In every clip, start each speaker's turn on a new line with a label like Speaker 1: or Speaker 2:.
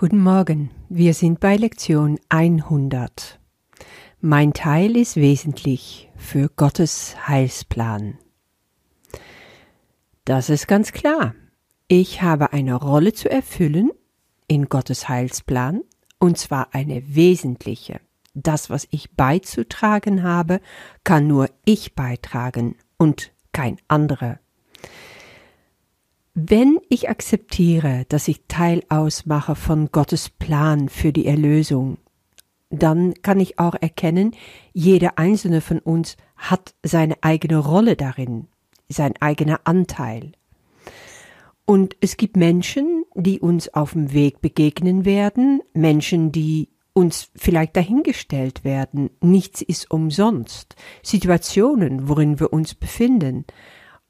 Speaker 1: Guten Morgen, wir sind bei Lektion 100. Mein Teil ist wesentlich für Gottes Heilsplan. Das ist ganz klar. Ich habe eine Rolle zu erfüllen in Gottes Heilsplan, und zwar eine wesentliche. Das, was ich beizutragen habe, kann nur ich beitragen und kein anderer. Wenn ich akzeptiere, dass ich Teil ausmache von Gottes Plan für die Erlösung, dann kann ich auch erkennen, jeder einzelne von uns hat seine eigene Rolle darin, sein eigener Anteil. Und es gibt Menschen, die uns auf dem Weg begegnen werden, Menschen, die uns vielleicht dahingestellt werden. Nichts ist umsonst. Situationen, worin wir uns befinden.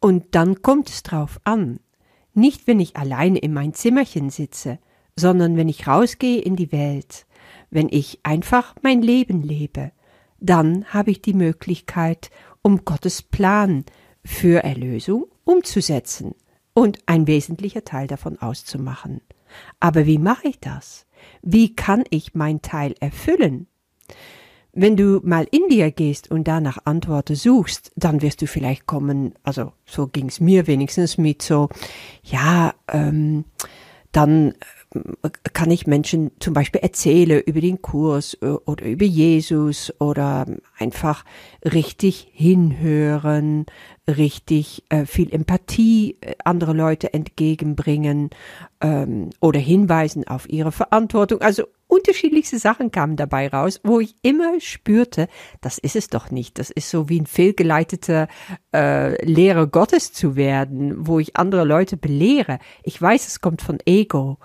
Speaker 1: Und dann kommt es drauf an. Nicht, wenn ich alleine in mein Zimmerchen sitze, sondern wenn ich rausgehe in die Welt, wenn ich einfach mein Leben lebe, dann habe ich die Möglichkeit, um Gottes Plan für Erlösung umzusetzen und ein wesentlicher Teil davon auszumachen. Aber wie mache ich das? Wie kann ich mein Teil erfüllen? Wenn du mal in dir gehst und danach Antworten suchst, dann wirst du vielleicht kommen, also so ging's mir wenigstens mit so, ja, ähm, dann kann ich Menschen zum Beispiel erzählen über den Kurs äh, oder über Jesus oder einfach richtig hinhören, richtig äh, viel Empathie äh, andere Leute entgegenbringen ähm, oder hinweisen auf ihre Verantwortung. Also unterschiedlichste Sachen kamen dabei raus, wo ich immer spürte, das ist es doch nicht. Das ist so wie ein fehlgeleiteter äh, Lehrer Gottes zu werden, wo ich andere Leute belehre. Ich weiß, es kommt von Ego.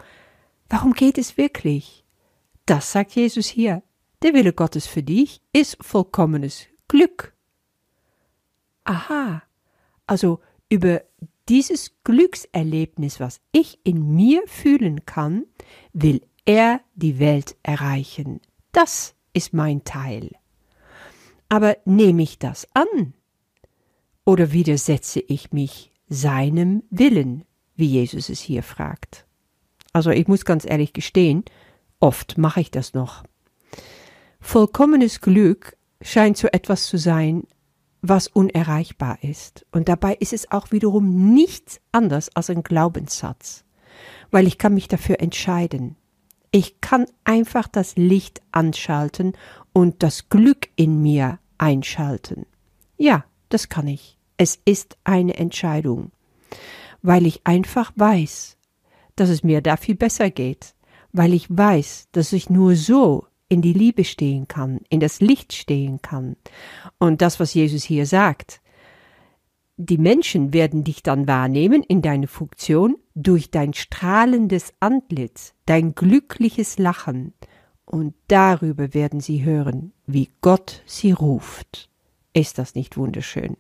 Speaker 1: Warum geht es wirklich? Das sagt Jesus hier. Der Wille Gottes für dich ist vollkommenes Glück. Aha. Also über dieses Glückserlebnis, was ich in mir fühlen kann, will er die Welt erreichen. Das ist mein Teil. Aber nehme ich das an? Oder widersetze ich mich seinem Willen, wie Jesus es hier fragt? Also ich muss ganz ehrlich gestehen, oft mache ich das noch. Vollkommenes Glück scheint so etwas zu sein, was unerreichbar ist. Und dabei ist es auch wiederum nichts anders als ein Glaubenssatz, weil ich kann mich dafür entscheiden. Ich kann einfach das Licht anschalten und das Glück in mir einschalten. Ja, das kann ich. Es ist eine Entscheidung, weil ich einfach weiß, dass es mir da viel besser geht, weil ich weiß, dass ich nur so in die Liebe stehen kann, in das Licht stehen kann. Und das, was Jesus hier sagt, die Menschen werden dich dann wahrnehmen in deine Funktion durch dein strahlendes Antlitz, dein glückliches Lachen, und darüber werden sie hören, wie Gott sie ruft. Ist das nicht wunderschön?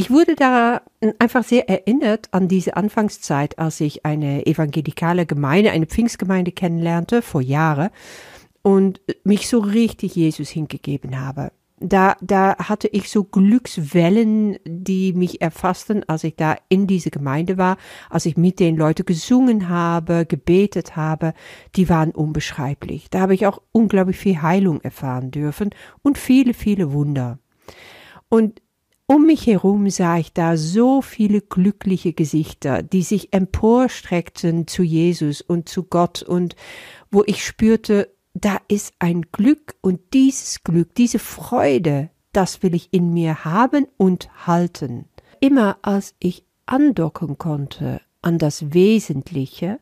Speaker 1: Ich wurde da einfach sehr erinnert an diese Anfangszeit, als ich eine evangelikale Gemeinde, eine Pfingstgemeinde kennenlernte, vor Jahren, und mich so richtig Jesus hingegeben habe da, da hatte ich so Glückswellen, die mich erfassten, als ich da in diese Gemeinde war, als ich mit den Leuten gesungen habe, gebetet habe, die waren unbeschreiblich. Da habe ich auch unglaublich viel Heilung erfahren dürfen und viele, viele Wunder. Und um mich herum sah ich da so viele glückliche Gesichter, die sich emporstreckten zu Jesus und zu Gott und wo ich spürte, da ist ein Glück und dieses Glück, diese Freude, das will ich in mir haben und halten. Immer als ich andocken konnte an das Wesentliche,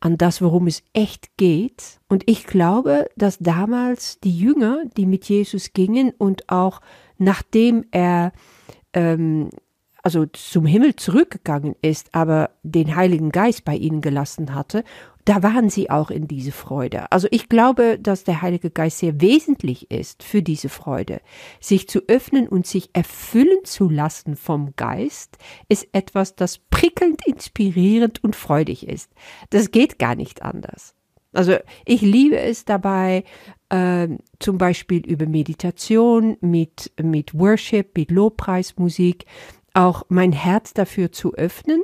Speaker 1: an das, worum es echt geht. Und ich glaube, dass damals die Jünger, die mit Jesus gingen und auch nachdem er ähm, also zum Himmel zurückgegangen ist, aber den Heiligen Geist bei ihnen gelassen hatte da waren sie auch in diese Freude. Also ich glaube, dass der Heilige Geist sehr wesentlich ist für diese Freude. Sich zu öffnen und sich erfüllen zu lassen vom Geist ist etwas, das prickelnd, inspirierend und freudig ist. Das geht gar nicht anders. Also ich liebe es dabei, äh, zum Beispiel über Meditation, mit, mit Worship, mit Lobpreismusik, auch mein Herz dafür zu öffnen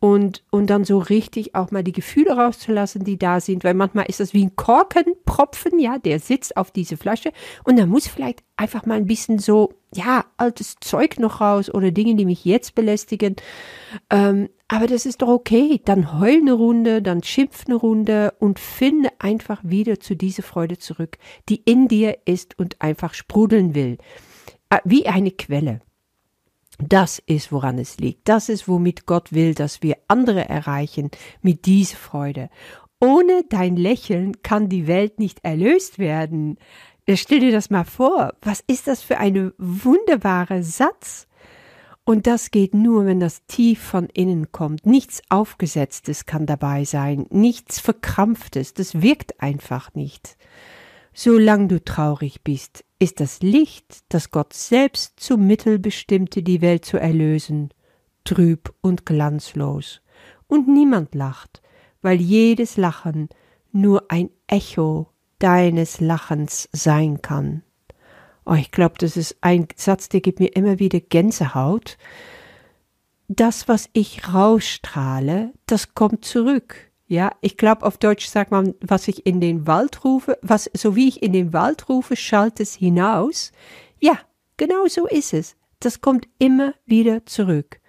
Speaker 1: und, und dann so richtig auch mal die Gefühle rauszulassen, die da sind, weil manchmal ist das wie ein Korkenpropfen, ja, der sitzt auf diese Flasche und da muss vielleicht einfach mal ein bisschen so, ja, altes Zeug noch raus oder Dinge, die mich jetzt belästigen. Ähm, aber das ist doch okay. Dann heul eine Runde, dann schimpf eine Runde und finde einfach wieder zu dieser Freude zurück, die in dir ist und einfach sprudeln will. Äh, wie eine Quelle. Das ist, woran es liegt. Das ist, womit Gott will, dass wir andere erreichen mit dieser Freude. Ohne dein Lächeln kann die Welt nicht erlöst werden. Stell dir das mal vor. Was ist das für ein wunderbarer Satz? Und das geht nur, wenn das tief von innen kommt. Nichts Aufgesetztes kann dabei sein, nichts Verkrampftes. Das wirkt einfach nicht. Solange du traurig bist, ist das Licht, das Gott selbst zum Mittel bestimmte, die Welt zu erlösen, trüb und glanzlos. Und niemand lacht, weil jedes Lachen nur ein Echo deines Lachens sein kann. Oh, ich glaube, das ist ein Satz, der gibt mir immer wieder Gänsehaut. Das, was ich rausstrahle, das kommt zurück. Ja, ich glaube, auf Deutsch sagt man, was ich in den Wald rufe, was, so wie ich in den Wald rufe, schallt es hinaus. Ja, genau so ist es. Das kommt immer wieder zurück.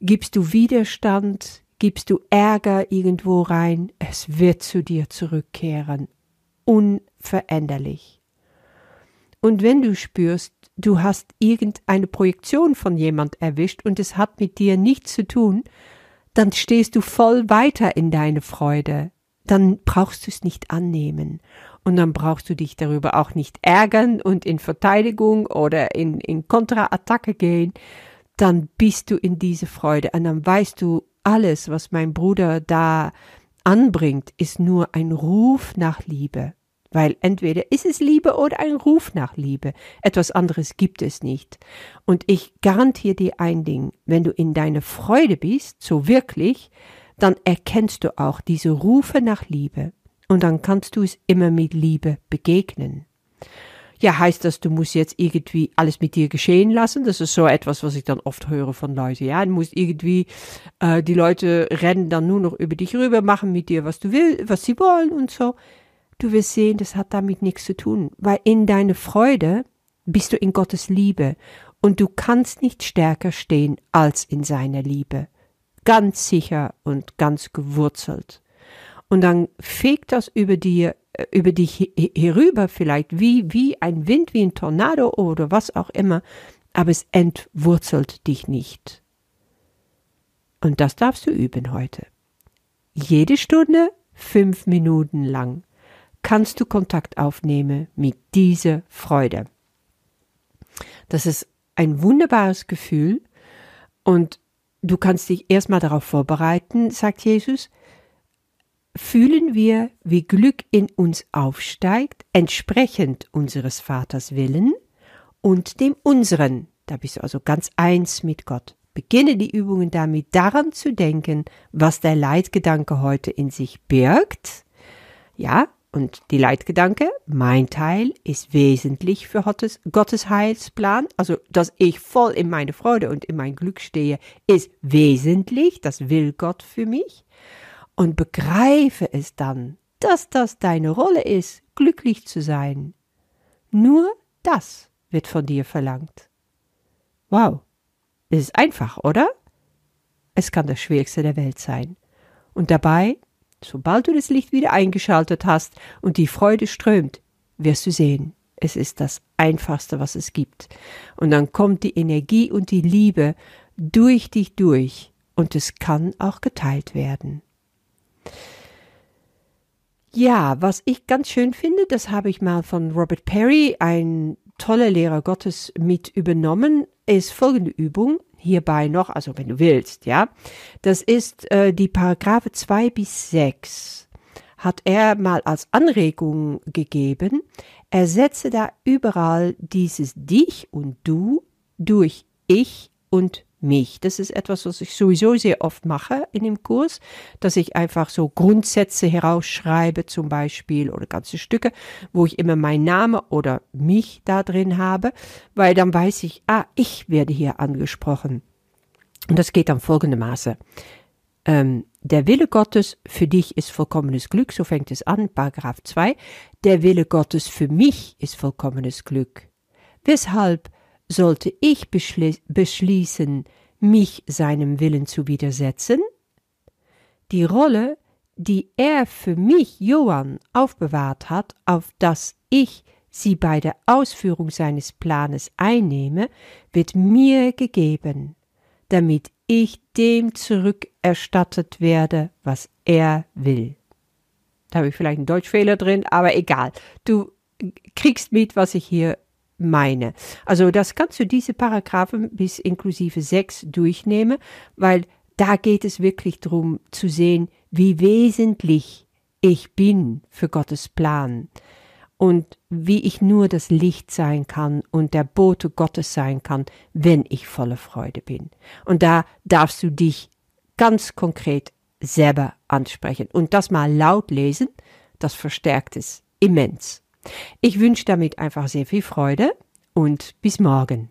Speaker 1: Gibst du Widerstand, gibst du Ärger irgendwo rein, es wird zu dir zurückkehren. Unveränderlich. Und wenn du spürst, du hast irgendeine Projektion von jemand erwischt und es hat mit dir nichts zu tun, dann stehst du voll weiter in deine Freude. Dann brauchst du es nicht annehmen. Und dann brauchst du dich darüber auch nicht ärgern und in Verteidigung oder in, in Kontraattacke gehen. Dann bist du in diese Freude und dann weißt du, alles, was mein Bruder da anbringt, ist nur ein Ruf nach Liebe. Weil entweder ist es Liebe oder ein Ruf nach Liebe. Etwas anderes gibt es nicht. Und ich garantiere dir ein Ding, wenn du in deine Freude bist, so wirklich, dann erkennst du auch diese Rufe nach Liebe. Und dann kannst du es immer mit Liebe begegnen. Ja, heißt das, du musst jetzt irgendwie alles mit dir geschehen lassen? Das ist so etwas, was ich dann oft höre von Leuten. Ja, du musst irgendwie, äh, die Leute rennen dann nur noch über dich rüber, machen mit dir, was du willst, was sie wollen und so. Du wirst sehen, das hat damit nichts zu tun, weil in deiner Freude bist du in Gottes Liebe und du kannst nicht stärker stehen als in seiner Liebe. Ganz sicher und ganz gewurzelt. Und dann fegt das über dir, äh, über dich herüber vielleicht wie, wie ein Wind, wie ein Tornado oder was auch immer, aber es entwurzelt dich nicht. Und das darfst du üben heute. Jede Stunde fünf Minuten lang kannst du Kontakt aufnehmen mit dieser Freude. Das ist ein wunderbares Gefühl und du kannst dich erstmal darauf vorbereiten, sagt Jesus. Fühlen wir, wie Glück in uns aufsteigt, entsprechend unseres Vaters Willen und dem unseren. Da bist du also ganz eins mit Gott. Beginne die Übungen damit, daran zu denken, was der Leitgedanke heute in sich birgt. Ja, und die Leitgedanke, mein Teil ist wesentlich für Gottes, Gottes Heilsplan, also dass ich voll in meine Freude und in mein Glück stehe, ist wesentlich, das will Gott für mich. Und begreife es dann, dass das deine Rolle ist, glücklich zu sein. Nur das wird von dir verlangt. Wow, es ist einfach, oder? Es kann das Schwierigste der Welt sein. Und dabei Sobald du das Licht wieder eingeschaltet hast und die Freude strömt, wirst du sehen, es ist das Einfachste, was es gibt. Und dann kommt die Energie und die Liebe durch dich durch und es kann auch geteilt werden. Ja, was ich ganz schön finde, das habe ich mal von Robert Perry, ein toller Lehrer Gottes, mit übernommen, ist folgende Übung hierbei noch, also wenn du willst, ja. Das ist äh, die Paragraphe 2 bis 6 hat er mal als Anregung gegeben. Ersetze da überall dieses dich und du durch ich und mich. Das ist etwas, was ich sowieso sehr oft mache in dem Kurs, dass ich einfach so Grundsätze herausschreibe zum Beispiel oder ganze Stücke, wo ich immer mein Name oder mich da drin habe, weil dann weiß ich, ah, ich werde hier angesprochen. Und das geht dann folgendermaßen. ähm, der Wille Gottes für dich ist vollkommenes Glück, so fängt es an, Paragraph 2. Der Wille Gottes für mich ist vollkommenes Glück. Weshalb sollte ich beschli beschließen, mich seinem Willen zu widersetzen? Die Rolle, die er für mich, Johann, aufbewahrt hat, auf dass ich sie bei der Ausführung seines Planes einnehme, wird mir gegeben, damit ich dem zurückerstattet werde, was er will. Da habe ich vielleicht einen Deutschfehler drin, aber egal. Du kriegst mit, was ich hier meine. Also das kannst du diese Paragraphen bis inklusive sechs durchnehmen, weil da geht es wirklich darum zu sehen, wie wesentlich ich bin für Gottes Plan und wie ich nur das Licht sein kann und der Bote Gottes sein kann, wenn ich voller Freude bin. Und da darfst du dich ganz konkret selber ansprechen und das mal laut lesen, das verstärkt es immens. Ich wünsche damit einfach sehr viel Freude und bis morgen.